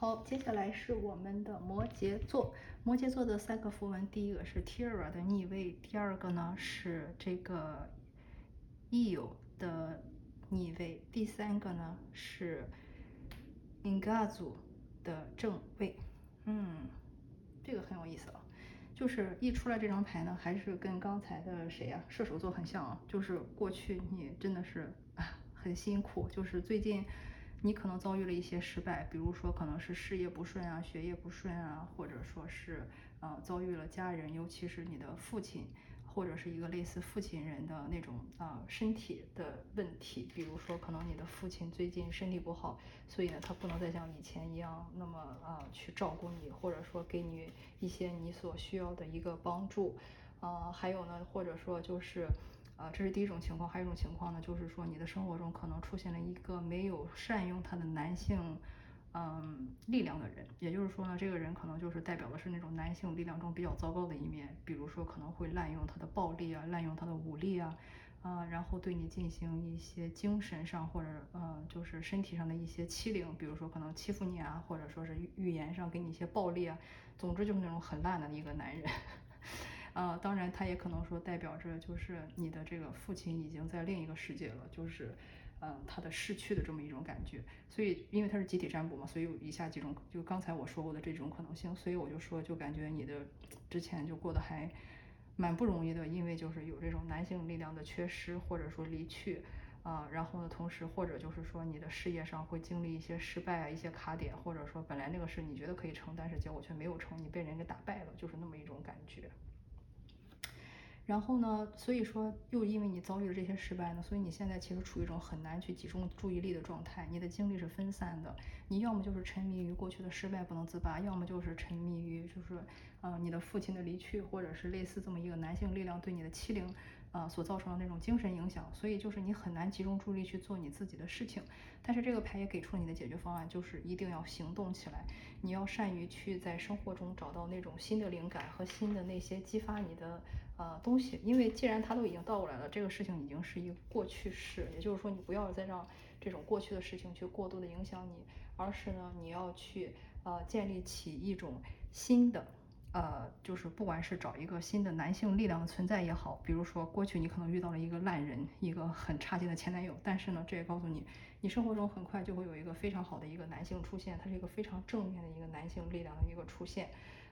好，接下来是我们的摩羯座。摩羯座的三个符文，第一个是 Tira 的逆位，第二个呢是这个 Eo 的逆位，第三个呢是 Ingazu 的正位。嗯，这个很有意思啊。就是一出来这张牌呢，还是跟刚才的谁呀，射手座很像啊。就是过去你真的是啊很辛苦，就是最近。你可能遭遇了一些失败，比如说可能是事业不顺啊，学业不顺啊，或者说是呃遭遇了家人，尤其是你的父亲，或者是一个类似父亲人的那种啊身体的问题，比如说可能你的父亲最近身体不好，所以呢他不能再像以前一样那么啊去照顾你，或者说给你一些你所需要的一个帮助，啊还有呢或者说就是。啊，这是第一种情况，还有一种情况呢，就是说你的生活中可能出现了一个没有善用他的男性，嗯，力量的人，也就是说呢，这个人可能就是代表的是那种男性力量中比较糟糕的一面，比如说可能会滥用他的暴力啊，滥用他的武力啊，啊，然后对你进行一些精神上或者呃，就是身体上的一些欺凌，比如说可能欺负你啊，或者说是语言上给你一些暴力啊，总之就是那种很烂的一个男人。呃，当然，他也可能说代表着就是你的这个父亲已经在另一个世界了，就是，嗯，他的逝去的这么一种感觉。所以，因为他是集体占卜嘛，所以有以下几种，就刚才我说过的这种可能性。所以我就说，就感觉你的之前就过得还蛮不容易的，因为就是有这种男性力量的缺失或者说离去啊，然后呢，同时或者就是说你的事业上会经历一些失败啊，一些卡点，或者说本来那个事你觉得可以成，但是结果却没有成，你被人给打败了，就是那么一种感觉。然后呢，所以说又因为你遭遇了这些失败呢，所以你现在其实处于一种很难去集中注意力的状态，你的精力是分散的，你要么就是沉迷于过去的失败不能自拔，要么就是沉迷于就是，呃，你的父亲的离去，或者是类似这么一个男性力量对你的欺凌。啊，所造成的那种精神影响，所以就是你很难集中注意力去做你自己的事情。但是这个牌也给出了你的解决方案，就是一定要行动起来。你要善于去在生活中找到那种新的灵感和新的那些激发你的呃东西。因为既然它都已经倒过来了，这个事情已经是一个过去式，也就是说你不要再让这种过去的事情去过度的影响你，而是呢你要去呃建立起一种新的。呃，就是不管是找一个新的男性力量的存在也好，比如说过去你可能遇到了一个烂人，一个很差劲的前男友，但是呢，这也告诉你，你生活中很快就会有一个非常好的一个男性出现，他是一个非常正面的一个男性力量的一个出现，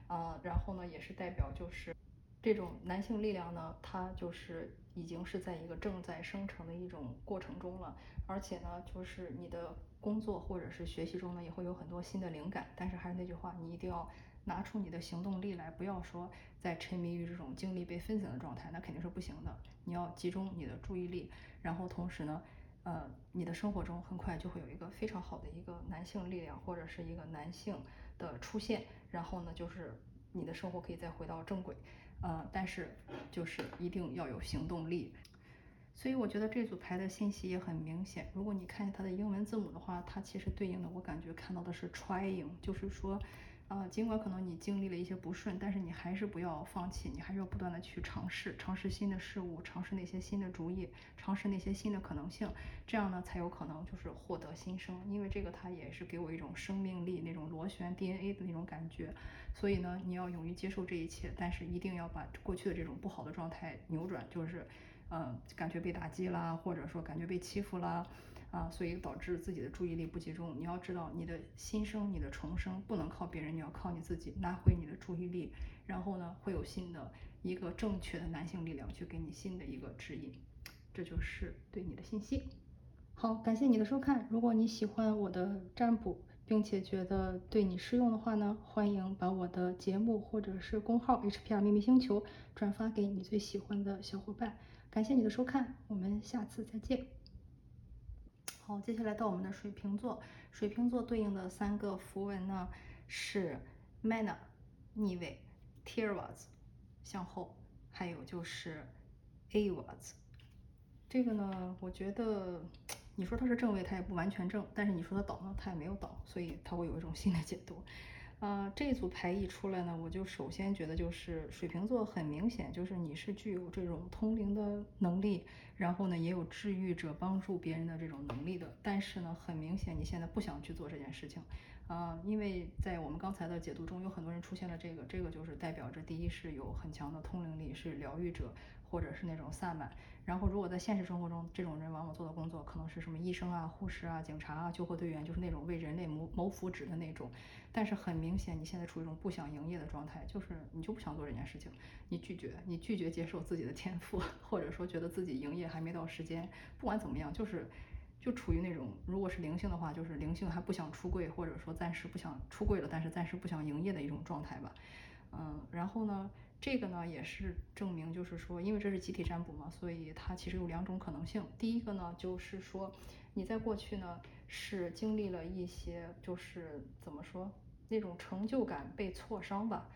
呃，然后呢，也是代表就是这种男性力量呢，它就是已经是在一个正在生成的一种过程中了，而且呢，就是你的工作或者是学习中呢，也会有很多新的灵感，但是还是那句话，你一定要。拿出你的行动力来，不要说在沉迷于这种精力被分散的状态，那肯定是不行的。你要集中你的注意力，然后同时呢，呃，你的生活中很快就会有一个非常好的一个男性力量或者是一个男性的出现，然后呢，就是你的生活可以再回到正轨，呃，但是就是一定要有行动力。所以我觉得这组牌的信息也很明显。如果你看它的英文字母的话，它其实对应的我感觉看到的是 trying，就是说。啊，尽管可能你经历了一些不顺，但是你还是不要放弃，你还是要不断的去尝试，尝试新的事物，尝试那些新的主意，尝试那些新的可能性，这样呢才有可能就是获得新生。因为这个它也是给我一种生命力那种螺旋 DNA 的那种感觉，所以呢你要勇于接受这一切，但是一定要把过去的这种不好的状态扭转，就是，嗯，感觉被打击啦，或者说感觉被欺负啦。啊，所以导致自己的注意力不集中。你要知道，你的新生、你的重生不能靠别人，你要靠你自己拿回你的注意力。然后呢，会有新的一个正确的男性力量去给你新的一个指引。这就是对你的信息。好，感谢你的收看。如果你喜欢我的占卜，并且觉得对你适用的话呢，欢迎把我的节目或者是公号 HPR 秘密星球转发给你最喜欢的小伙伴。感谢你的收看，我们下次再见。好，接下来到我们的水瓶座，水瓶座对应的三个符文呢是 Mana 逆位，Tiras 向后，还有就是 Avas。这个呢，我觉得你说它是正位，它也不完全正；但是你说它倒呢，它也没有倒，所以它会有一种新的解读。呃，这组牌一出来呢，我就首先觉得就是水瓶座很明显就是你是具有这种通灵的能力，然后呢也有治愈者帮助别人的这种能力的，但是呢很明显你现在不想去做这件事情，啊，因为在我们刚才的解读中有很多人出现了这个，这个就是代表着第一是有很强的通灵力，是疗愈者或者是那种萨满。然后，如果在现实生活中，这种人往往做的工作可能是什么医生啊、护士啊、警察啊、救火队员，就是那种为人类谋谋福祉的那种。但是很明显，你现在处于一种不想营业的状态，就是你就不想做这件事情，你拒绝，你拒绝接受自己的天赋，或者说觉得自己营业还没到时间。不管怎么样，就是就处于那种，如果是灵性的话，就是灵性还不想出柜，或者说暂时不想出柜了，但是暂时不想营业的一种状态吧。嗯，然后呢？这个呢也是证明，就是说，因为这是集体占卜嘛，所以它其实有两种可能性。第一个呢，就是说你在过去呢是经历了一些，就是怎么说那种成就感被挫伤吧，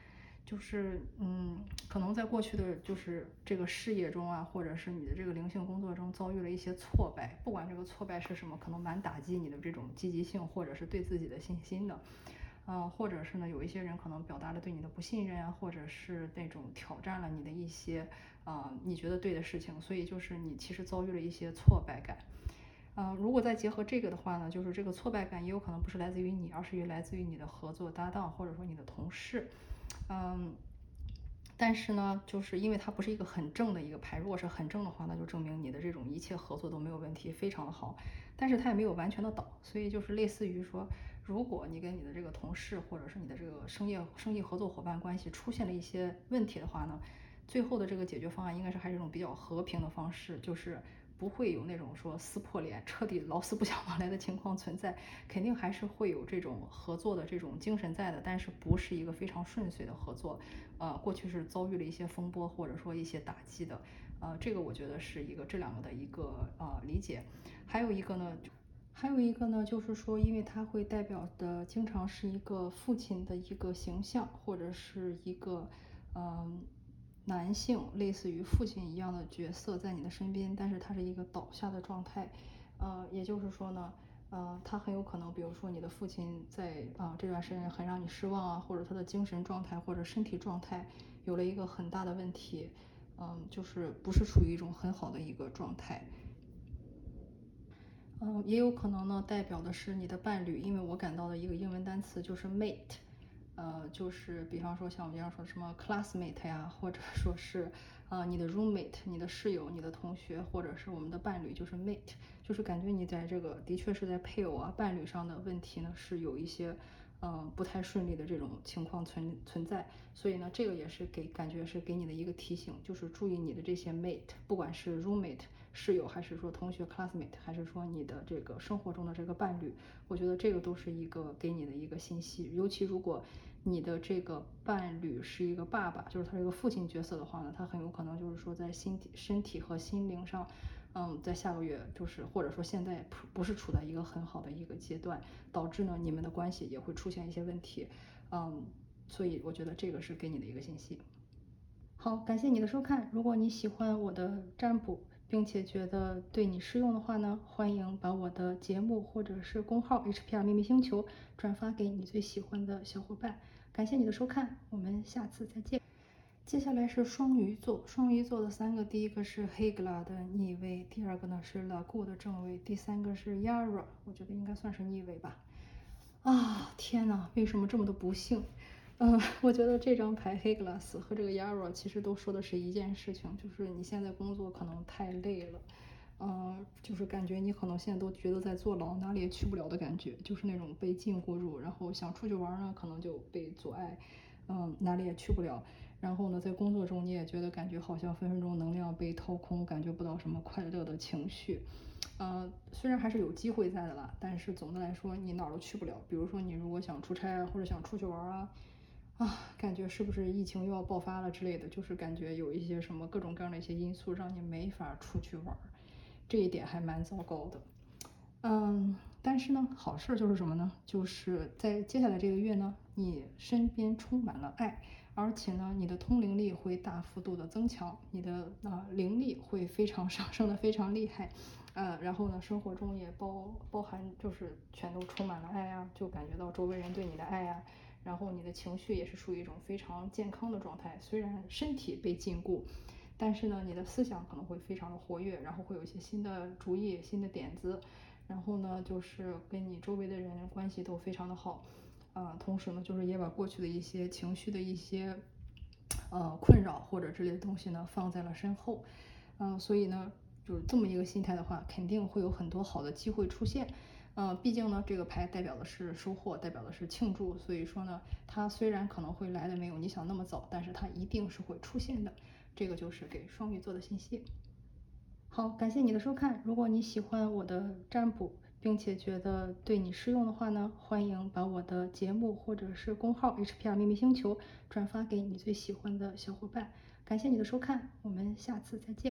就是嗯，可能在过去的就是这个事业中啊，或者是你的这个灵性工作中遭遇了一些挫败，不管这个挫败是什么，可能蛮打击你的这种积极性，或者是对自己的信心的。嗯，或者是呢，有一些人可能表达了对你的不信任啊，或者是那种挑战了你的一些啊你觉得对的事情，所以就是你其实遭遇了一些挫败感。嗯，如果再结合这个的话呢，就是这个挫败感也有可能不是来自于你，而是于来自于你的合作搭档或者说你的同事。嗯，但是呢，就是因为它不是一个很正的一个牌，如果是很正的话，那就证明你的这种一切合作都没有问题，非常的好。但是它也没有完全的倒，所以就是类似于说。如果你跟你的这个同事或者是你的这个生意生意合作伙伴关系出现了一些问题的话呢，最后的这个解决方案应该是还是一种比较和平的方式，就是不会有那种说撕破脸、彻底老死不相往来的情况存在，肯定还是会有这种合作的这种精神在的，但是不是一个非常顺遂的合作。呃，过去是遭遇了一些风波或者说一些打击的，呃，这个我觉得是一个这两个的一个呃理解，还有一个呢。还有一个呢，就是说，因为它会代表的经常是一个父亲的一个形象，或者是一个嗯男性，类似于父亲一样的角色在你的身边，但是他是一个倒下的状态，呃，也就是说呢，呃，他很有可能，比如说你的父亲在啊这段时间很让你失望啊，或者他的精神状态或者身体状态有了一个很大的问题，嗯，就是不是处于一种很好的一个状态。嗯，也有可能呢，代表的是你的伴侣，因为我感到的一个英文单词就是 mate，呃，就是比方说像我们经常说什么 classmate 呀，或者说是啊你的 roommate，你的室友、你的同学，或者是我们的伴侣，就是 mate，就是感觉你在这个的确是在配偶啊伴侣上的问题呢，是有一些嗯不太顺利的这种情况存存在，所以呢，这个也是给感觉是给你的一个提醒，就是注意你的这些 mate，不管是 roommate。室友，还是说同学 classmate，还是说你的这个生活中的这个伴侣，我觉得这个都是一个给你的一个信息。尤其如果你的这个伴侣是一个爸爸，就是他是一个父亲角色的话呢，他很有可能就是说在心体、身体和心灵上，嗯，在下个月就是或者说现在不不是处在一个很好的一个阶段，导致呢你们的关系也会出现一些问题，嗯，所以我觉得这个是给你的一个信息。好，感谢你的收看。如果你喜欢我的占卜，并且觉得对你适用的话呢，欢迎把我的节目或者是公号 HPR 秘密星球转发给你最喜欢的小伙伴。感谢你的收看，我们下次再见。接下来是双鱼座，双鱼座的三个，第一个是黑格拉的逆位，第二个呢是拉古的正位，第三个是 Yara，我觉得应该算是逆位吧。啊，天哪，为什么这么多不幸？嗯，我觉得这张牌黑 glass 和这个 Yara 其实都说的是一件事情，就是你现在工作可能太累了，嗯，就是感觉你可能现在都觉得在坐牢，哪里也去不了的感觉，就是那种被禁锢住，然后想出去玩呢，可能就被阻碍，嗯，哪里也去不了。然后呢，在工作中你也觉得感觉好像分分钟能量被掏空，感觉不到什么快乐的情绪。嗯，虽然还是有机会在的啦，但是总的来说你哪儿都去不了。比如说你如果想出差啊，或者想出去玩啊。啊，感觉是不是疫情又要爆发了之类的？就是感觉有一些什么各种各样的一些因素，让你没法出去玩儿，这一点还蛮糟糕的。嗯，但是呢，好事就是什么呢？就是在接下来这个月呢，你身边充满了爱，而且呢，你的通灵力会大幅度的增强，你的啊灵力会非常上升的非常厉害。呃，然后呢，生活中也包包含就是全都充满了爱呀，就感觉到周围人对你的爱呀。然后你的情绪也是处于一种非常健康的状态。虽然身体被禁锢，但是呢，你的思想可能会非常的活跃，然后会有一些新的主意、新的点子，然后呢，就是跟你周围的人关系都非常的好。啊，同时呢，就是也把过去的一些情绪的一些呃困扰或者之类的东西呢放在了身后。嗯，所以呢，就是这么一个心态的话，肯定会有很多好的机会出现。嗯，毕竟呢，这个牌代表的是收获，代表的是庆祝，所以说呢，它虽然可能会来的没有你想那么早，但是它一定是会出现的。这个就是给双鱼座的信息。好，感谢你的收看。如果你喜欢我的占卜，并且觉得对你适用的话呢，欢迎把我的节目或者是公号 HPR 秘密星球转发给你最喜欢的小伙伴。感谢你的收看，我们下次再见。